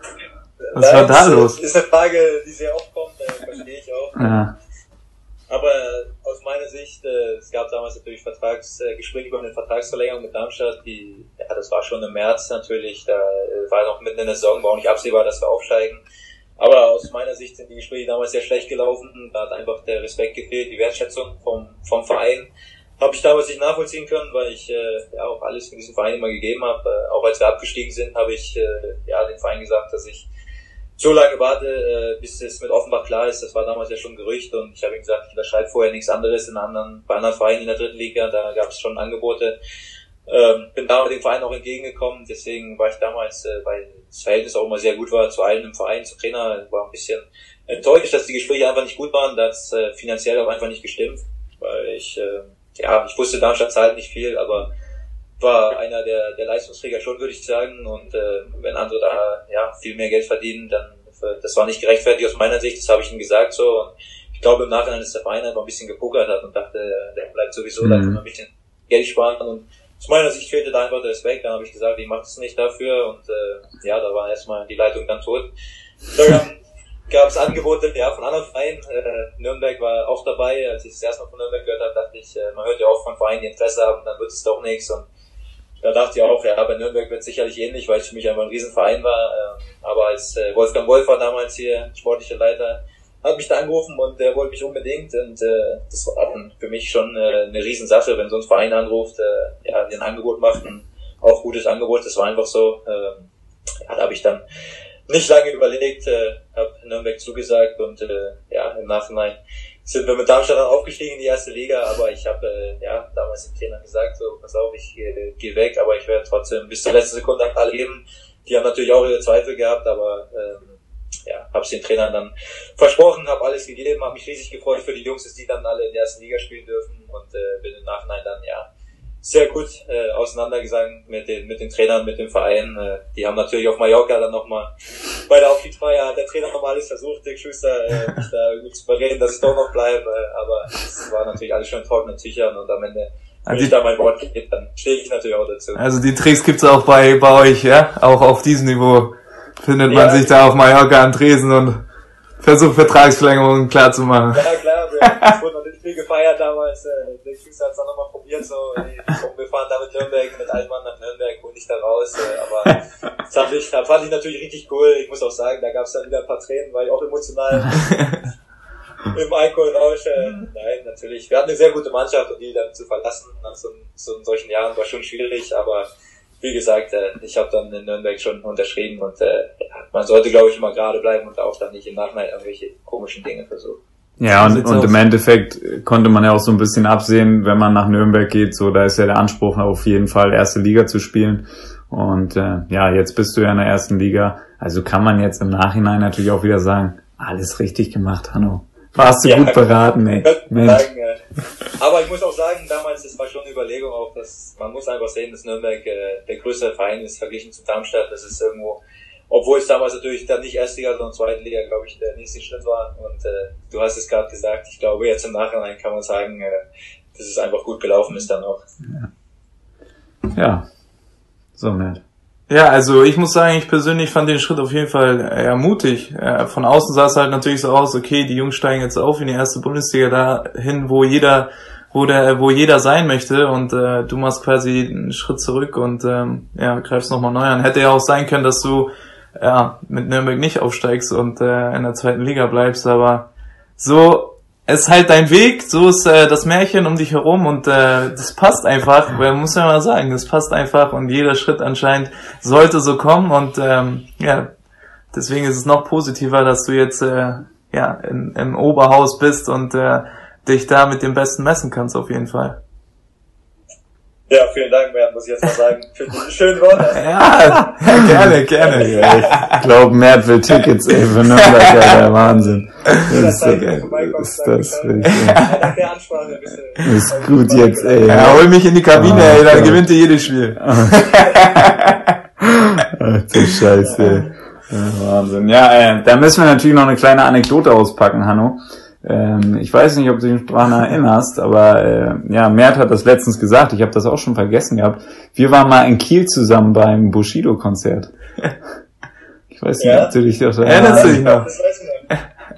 Was war da los? Ist eine Frage, die sehr oft kommt, äh, verstehe ich auch. Ja. Aber aus meiner Sicht, äh, es gab damals natürlich Vertragsgespräche äh, über eine Vertragsverlängerung mit Darmstadt, die, ja, das war schon im März natürlich, da äh, war noch mitten in der Saison, war auch nicht absehbar, dass wir aufsteigen. Aber aus meiner Sicht sind die Gespräche damals sehr schlecht gelaufen. Da hat einfach der Respekt gefehlt, die Wertschätzung vom, vom Verein. Habe ich damals nicht nachvollziehen können, weil ich äh, ja auch alles für diesen Verein immer gegeben habe. Äh, auch als wir abgestiegen sind, habe ich äh, ja dem Verein gesagt, dass ich so lange warte, äh, bis es mit Offenbach klar ist. Das war damals ja schon ein Gerücht und ich habe ihm gesagt, ich unterschreibe vorher nichts anderes in anderen, bei anderen Vereinen in der dritten Liga. Da gab es schon Angebote. Ähm, bin damals dem Verein auch entgegengekommen, deswegen war ich damals, äh, weil das Verhältnis auch immer sehr gut war zu allen im Verein, zu Trainer, war ein bisschen enttäuscht, dass die Gespräche einfach nicht gut waren, dass äh, finanziell auch einfach nicht gestimmt, weil ich, äh, ja, ich wusste, Darmstadt zahlt nicht viel, aber war einer der, der Leistungsträger schon, würde ich sagen, und äh, wenn andere da ja viel mehr Geld verdienen, dann äh, das war nicht gerechtfertigt aus meiner Sicht, das habe ich ihm gesagt so und ich glaube im Nachhinein, dass der Verein einfach ein bisschen gepokert hat und dachte, der bleibt sowieso, mhm. da kann man ein bisschen Geld sparen und aus meiner Sicht fehlte da einfach der Respekt. Dann habe ich gesagt, ich mache das nicht dafür und äh, ja, da war erstmal die Leitung dann tot. Dann gab es Angebote ja, von anderen Vereinen. Äh, Nürnberg war auch dabei. Als ich das erste Mal von Nürnberg gehört habe, dachte ich, äh, man hört ja auch von Vereinen, die Interesse haben, dann wird es doch nichts. Und da dachte ich auch, ja, bei Nürnberg wird es sicherlich ähnlich, weil es für mich einfach ein Riesenverein war. Äh, aber als äh, Wolfgang Wolf war damals hier sportlicher Leiter, hat mich da angerufen und der wollte mich unbedingt und äh, das war dann für mich schon äh, eine Riesensache, wenn so ein Verein anruft, äh, ja, ein Angebot macht, ein auch gutes Angebot, das war einfach so, äh, ja, da habe ich dann nicht lange überlegt, äh, habe Nürnberg zugesagt und äh, ja, im Nachhinein sind wir mit Darmstadt dann aufgestiegen in die erste Liga, aber ich habe äh, ja damals dem Trainer gesagt, so pass auf, ich äh, gehe weg, aber ich werde trotzdem bis zur letzten Sekunde erleben. Die haben natürlich auch ihre Zweifel gehabt, aber ähm, ja, habe es den Trainern dann versprochen, habe alles gegeben, habe mich riesig gefreut für die Jungs, dass die dann alle in der ersten Liga spielen dürfen und äh, bin im Nachhinein dann ja sehr gut äh, auseinandergegangen mit den mit den Trainern, mit dem Verein. Äh, die haben natürlich auf Mallorca dann nochmal bei der Aufstiegsfeier hat der Trainer nochmal alles versucht, Dick Schuster, äh, mich da irgendwie zu bereden, dass ich doch noch bleibe. Aber es war natürlich alles schon trockene Tüchern und am Ende wenn also ich da mein Wort gebe, dann stehe ich natürlich auch dazu. Also die Tricks gibt's auch bei, bei euch, ja? Auch auf diesem Niveau findet man sich da auf Mallorca an Tresen und versucht Vertragsverlängerungen klar zu machen. Ja klar, wir wurden noch nicht viel gefeiert damals. Äh, der Füße hat es dann nochmal probiert, so ey, komm, wir fahren da mit Nürnberg, mit Altmann nach Nürnberg, hol dich da raus. Äh, aber das fand ich, das fand ich natürlich richtig cool. Ich muss auch sagen, da gab es dann wieder ein paar Tränen, war ich auch emotional. Im Alkoholrausch. Äh, nein, natürlich. Wir hatten eine sehr gute Mannschaft und die dann zu verlassen nach so, so solchen Jahren war schon schwierig, aber wie gesagt, äh, ich habe dann in Nürnberg schon unterschrieben und äh, man sollte, glaube ich, immer gerade bleiben und auch dann nicht im Nachhinein irgendwelche komischen Dinge versuchen. Ja, und, und im Endeffekt konnte man ja auch so ein bisschen absehen, wenn man nach Nürnberg geht, so da ist ja der Anspruch auf jeden Fall erste Liga zu spielen. Und äh, ja, jetzt bist du ja in der ersten Liga. Also kann man jetzt im Nachhinein natürlich auch wieder sagen, alles richtig gemacht, Hanno. Warst du ja, gut beraten, ey. Sagen, äh, aber ich muss auch sagen, damals, das war schon eine Überlegung auch, dass man muss einfach sehen, dass Nürnberg äh, der größte Verein ist verglichen zu Darmstadt. Das ist irgendwo, obwohl es damals natürlich dann nicht Erstliga, sondern Zweitliga, glaube ich, der nächste Schritt war. Und äh, du hast es gerade gesagt, ich glaube, jetzt im Nachhinein kann man sagen, äh, dass es einfach gut gelaufen ist dann auch. Ja, ja. so nett. Ja, also ich muss sagen, ich persönlich fand den Schritt auf jeden Fall eher mutig. Von außen sah es halt natürlich so aus, okay, die Jungs steigen jetzt auf in die erste Bundesliga dahin, wo jeder, wo der, wo jeder sein möchte und äh, du machst quasi einen Schritt zurück und ähm, ja, greifst nochmal neu an. Hätte ja auch sein können, dass du ja mit Nürnberg nicht aufsteigst und äh, in der zweiten Liga bleibst, aber so es ist halt dein Weg, so ist äh, das Märchen um dich herum und äh, das passt einfach, man muss ja mal sagen, das passt einfach und jeder Schritt anscheinend sollte so kommen und ähm, ja, deswegen ist es noch positiver, dass du jetzt äh, ja in, im Oberhaus bist und äh, dich da mit dem Besten messen kannst auf jeden Fall. Ja, vielen Dank, Mert, muss ich jetzt mal sagen, für die schönen Worte. ja, gerne, gerne. Ja, ich glaube, Mert will Tickets ey, für Nürnberg, ja, der Wahnsinn. Das ist, ist das ist, ist gut jetzt, ey. Ja, hol mich in die Kabine, oh, ey, dann gewinnt ihr jedes Spiel. Ach du Scheiße, ey. Ja, Wahnsinn. Ja, äh, da müssen wir natürlich noch eine kleine Anekdote auspacken, Hanno. Ähm, ich weiß nicht, ob du dich daran erinnerst, aber äh, ja, Mert hat das letztens gesagt, ich habe das auch schon vergessen gehabt. Wir waren mal in Kiel zusammen beim Bushido-Konzert. Ich weiß nicht, ja. ob du dich noch erinnerst. du dich noch?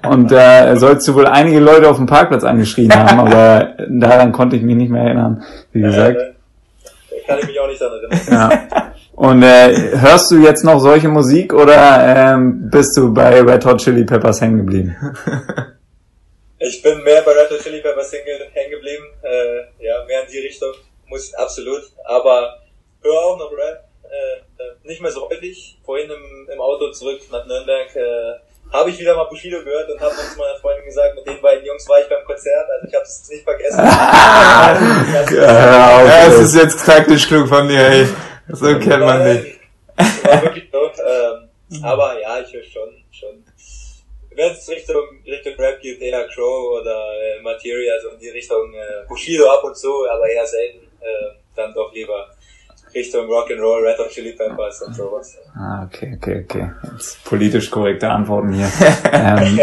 Und da äh, sollst du wohl einige Leute auf dem Parkplatz angeschrien haben, aber daran konnte ich mich nicht mehr erinnern, wie gesagt. Ja, kann ich mich auch nicht daran erinnern. Ja. Und äh, hörst du jetzt noch solche Musik oder ähm, bist du bei Red Hot Chili Peppers hängen geblieben? Ich bin mehr bei Red Hot Chili Peppers hängen geblieben. Äh, ja, mehr in die Richtung. Muss absolut. Aber höre auch noch Rap. Äh, äh, nicht mehr so häufig. Vorhin im, im Auto zurück nach Nürnberg äh, habe ich wieder mal Bushido gehört und habe uns meiner Freundin gesagt, mit den beiden Jungs war ich beim Konzert, also ich habe es nicht vergessen. ja, okay. es ist jetzt taktisch klug von dir, ey. So kennt man dich. War wirklich so. Ähm, aber ja, ich höre schon, schon wenn es Richtung, Richtung Rap geht, eher Crow oder äh, Materia, also in die Richtung äh, Bushido ab und zu, aber eher selten, äh, dann doch lieber Richtung Rock'n'Roll, Red Hot Chili Peppers und sowas. Ah, okay, okay, okay. Jetzt politisch korrekte Antworten hier. ähm,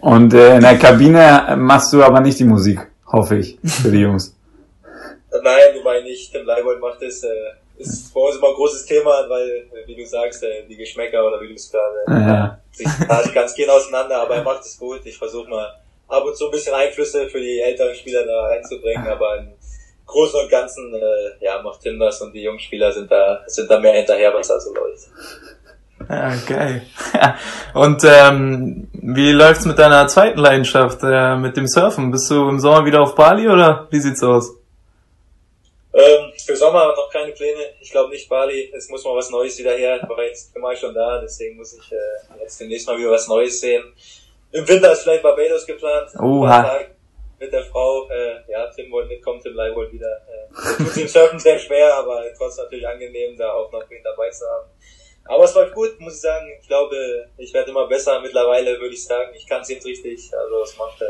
und äh, in der Kabine machst du aber nicht die Musik, hoffe ich, für die Jungs. Nein, du meinst nicht. Tim Leibold macht das, äh, ist bei uns immer ein großes Thema, weil, wie du sagst, äh, die Geschmäcker oder wie du es gerade, ja. Sich halt ganz gehen auseinander, aber er macht es gut. Ich versuche mal ab und zu ein bisschen Einflüsse für die älteren Spieler da reinzubringen, aber im Großen und Ganzen, äh, ja, macht Tim das und die jungen Spieler sind da, sind da mehr hinterher, was da so läuft. Geil. Und ähm, wie läuft's mit deiner zweiten Leidenschaft, äh, mit dem Surfen? Bist du im Sommer wieder auf Bali oder wie sieht's aus? Ähm, für Sommer noch keine Pläne. Ich glaube nicht Bali. Es muss mal was Neues wieder her. Ich war jetzt immer schon da, deswegen muss ich äh, jetzt demnächst mal wieder was Neues sehen. Im Winter ist vielleicht Barbados geplant. Oha. Mit der Frau. Äh, ja, Tim wollte mitkommen, Tim Lai wollte wieder. Äh, tut dem Surfen sehr schwer, aber trotzdem natürlich angenehm, da auch noch wen dabei zu haben. Aber es läuft gut, muss ich sagen. Ich glaube, ich werde immer besser. Mittlerweile würde ich sagen, ich kann es jetzt richtig. Also es macht äh,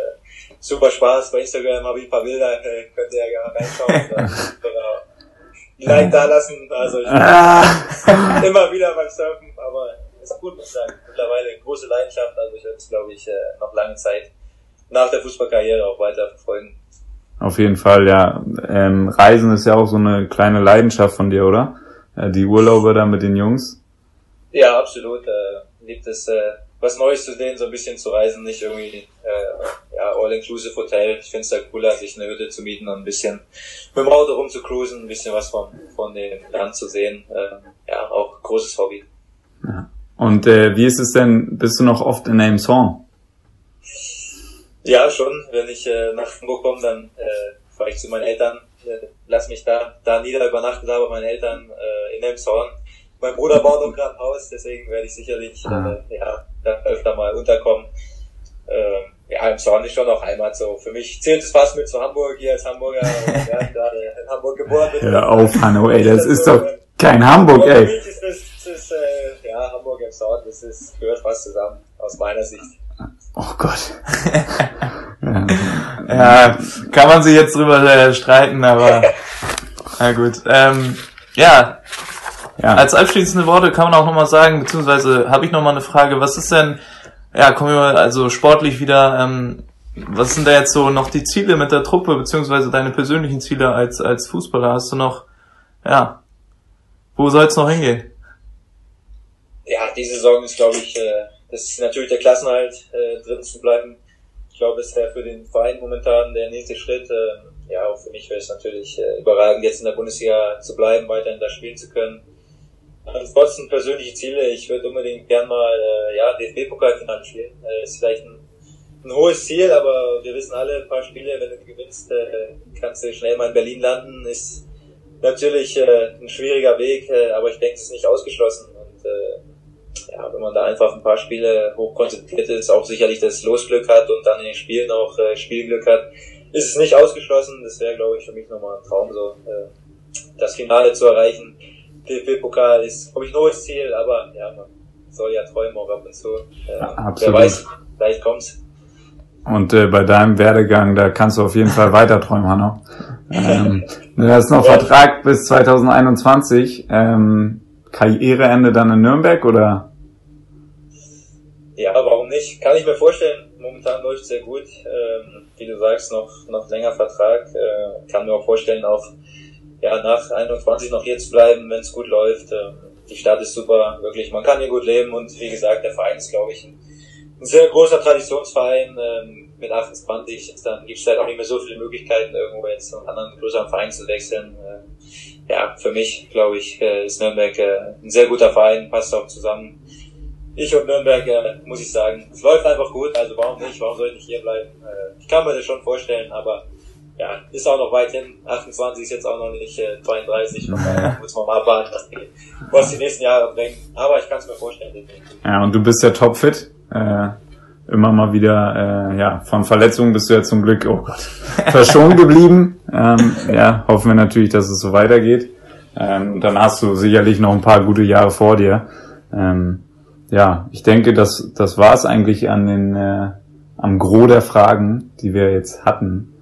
super Spaß. Bei Instagram habe ich ein paar Bilder, äh, könnt ihr ja gerne reinschauen oder, ein Like da lassen. Also ich bin immer wieder beim Surfen, aber es ist gut, muss ich sagen. Mittlerweile eine große Leidenschaft. Also ich werde es, glaube ich, äh, noch lange Zeit nach der Fußballkarriere auch weiter verfolgen. Auf jeden Fall, ja. Ähm, Reisen ist ja auch so eine kleine Leidenschaft von dir, oder? Äh, die Urlaube da mit den Jungs. Ja, absolut. Äh, liebt es, äh, was Neues zu sehen, so ein bisschen zu reisen, nicht irgendwie äh, ja, All-Inclusive Hotel. Ich finde es da cooler, sich eine Hütte zu mieten und ein bisschen mit dem Auto rumzucruisen, ein bisschen was von, von dem Land zu sehen. Äh, ja, auch großes Hobby. Ja. Und äh, wie ist es denn, bist du noch oft in Song? Ja, schon. Wenn ich äh, nach Hamburg komme, dann äh, fahre ich zu meinen Eltern, äh, lass mich da, da nieder übernachten, da bei meinen Eltern äh, in Song mein Bruder baut auch gerade ein Haus, deswegen werde ich sicherlich ah. äh, ja, da öfter mal unterkommen. Ähm, ja, im Zorn ist schon noch Heimat so. Für mich zählt es fast mit zu Hamburg hier als Hamburger. Ja, gerade in Hamburg geboren bin. Hör auf, Hanno, ey, das ist doch kein Hamburg, ey. Für mich ist das, das ist, äh, ja, Hamburg im Zorn, das ist, gehört fast zusammen, aus meiner Sicht. Oh Gott. ja, kann man sich jetzt drüber äh, streiten, aber na gut. Ähm, ja, ja. Als abschließende Worte kann man auch nochmal sagen, beziehungsweise habe ich nochmal eine Frage, was ist denn, ja, kommen wir mal also sportlich wieder, ähm, was sind da jetzt so noch die Ziele mit der Truppe, beziehungsweise deine persönlichen Ziele als, als Fußballer? Hast du noch, ja, wo soll es noch hingehen? Ja, die Saison ist, glaube ich, äh, das ist natürlich der Klassenhalt, äh, drin zu bleiben. Ich glaube, es wäre für den Verein momentan der nächste Schritt. Äh, ja, auch für mich wäre es natürlich äh, überragend, jetzt in der Bundesliga zu bleiben, weiterhin da spielen zu können Ansonsten persönliche Ziele. Ich würde unbedingt gern mal äh, ja, DFB-Pokalfinale spielen. Äh, ist vielleicht ein, ein hohes Ziel, aber wir wissen alle, ein paar Spiele, wenn du die gewinnst, äh, kannst du schnell mal in Berlin landen. Ist natürlich äh, ein schwieriger Weg, äh, aber ich denke, es ist nicht ausgeschlossen. Und äh, ja, wenn man da einfach ein paar Spiele hoch konzentriert ist, auch sicherlich das Losglück hat und dann in den Spielen auch äh, Spielglück hat, ist es nicht ausgeschlossen. Das wäre, glaube ich, für mich nochmal ein Traum, so äh, das Finale zu erreichen. DFB-Pokal ist, glaube ich, ein hohes Ziel, aber ja, man soll ja träumen auch ab und zu. Äh, ja, wer weiß, vielleicht kommt's. Und äh, bei deinem Werdegang, da kannst du auf jeden Fall weiter träumen, Hanno. Ähm, du hast noch ja. Vertrag bis 2021. Ähm, Karriereende dann in Nürnberg oder? Ja, warum nicht? Kann ich mir vorstellen. Momentan läuft sehr gut. Ähm, wie du sagst, noch, noch länger Vertrag. Äh, kann mir auch vorstellen, auch ja, nach 21 noch hier zu bleiben, wenn es gut läuft. Ähm, die Stadt ist super, wirklich. Man kann hier gut leben und wie gesagt, der Verein ist, glaube ich, ein, ein, sehr großer Traditionsverein. Ähm, mit 28, dann gibt es halt auch nicht mehr so viele Möglichkeiten, irgendwo jetzt zu einem anderen größeren Verein zu wechseln. Äh, ja, für mich, glaube ich, äh, ist Nürnberg äh, ein sehr guter Verein, passt auch zusammen ich und Nürnberg, äh, muss ich sagen, es läuft einfach gut, also warum nicht, warum soll ich nicht hier bleiben? Äh, ich kann mir das schon vorstellen, aber ja, ist auch noch weit hin. 28 ist jetzt auch noch nicht äh, 32, von daher muss man mal abwarten, was die nächsten Jahre bringen. Aber ich kann es mir vorstellen. Ja, und du bist ja topfit. Äh, immer mal wieder, äh, ja, von Verletzungen bist du ja zum Glück, oh Gott, verschont geblieben. Ähm, ja, hoffen wir natürlich, dass es so weitergeht. Ähm, dann hast du sicherlich noch ein paar gute Jahre vor dir. Ähm, ja, ich denke, das, das war es eigentlich an den, äh, am Gros der Fragen, die wir jetzt hatten.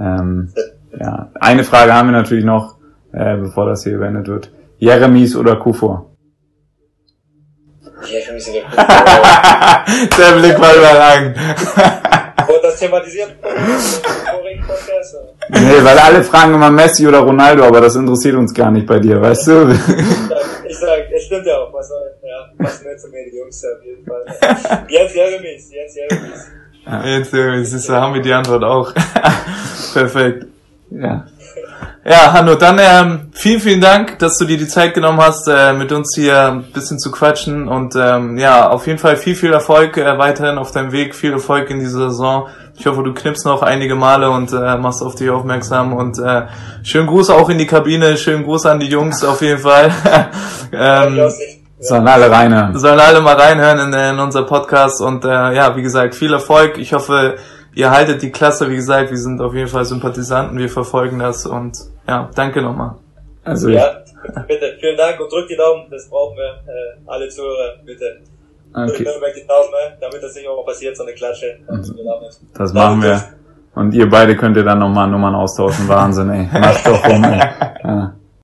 Ähm, ja, eine Frage haben wir natürlich noch, äh, bevor das hier beendet wird. Jeremies oder Kufor? Jeremies oder Kufor. der Blick war überragend. Und das thematisiert Nee, weil alle fragen immer Messi oder Ronaldo, aber das interessiert uns gar nicht bei dir, weißt du? Ich sag, es stimmt ja auch, was soll, ja, was nett zu mir, die Jungs auf jeden Fall. Jens Jeremies, Jens Jeremies. Ja, Jens Jeremies, das haben wir die Antwort auch. Perfekt. Ja. Ja, Hanno, dann ähm, vielen, vielen Dank, dass du dir die Zeit genommen hast, äh, mit uns hier ein bisschen zu quatschen und ähm, ja, auf jeden Fall viel, viel Erfolg äh, weiterhin auf deinem Weg, viel Erfolg in dieser Saison. Ich hoffe, du knippst noch einige Male und äh, machst auf dich aufmerksam und äh, schönen Gruß auch in die Kabine, schönen Gruß an die Jungs auf jeden Fall. ähm, Sollen alle reinhören. Sollen alle mal reinhören in, in unser Podcast und äh, ja, wie gesagt, viel Erfolg. Ich hoffe, ihr haltet die Klasse, wie gesagt, wir sind auf jeden Fall Sympathisanten, wir verfolgen das und ja, danke nochmal. Also ja, bitte, vielen Dank und drückt die Daumen, das brauchen wir, äh, alle Zuhörer, bitte. Okay. Drückt die Daumen, ne, damit das nicht auch passiert, so eine Klatsche. Das machen wir. Und ihr beide könnt ihr dann nochmal Nummern austauschen, Wahnsinn, ey. Macht doch rum, ey. Ja.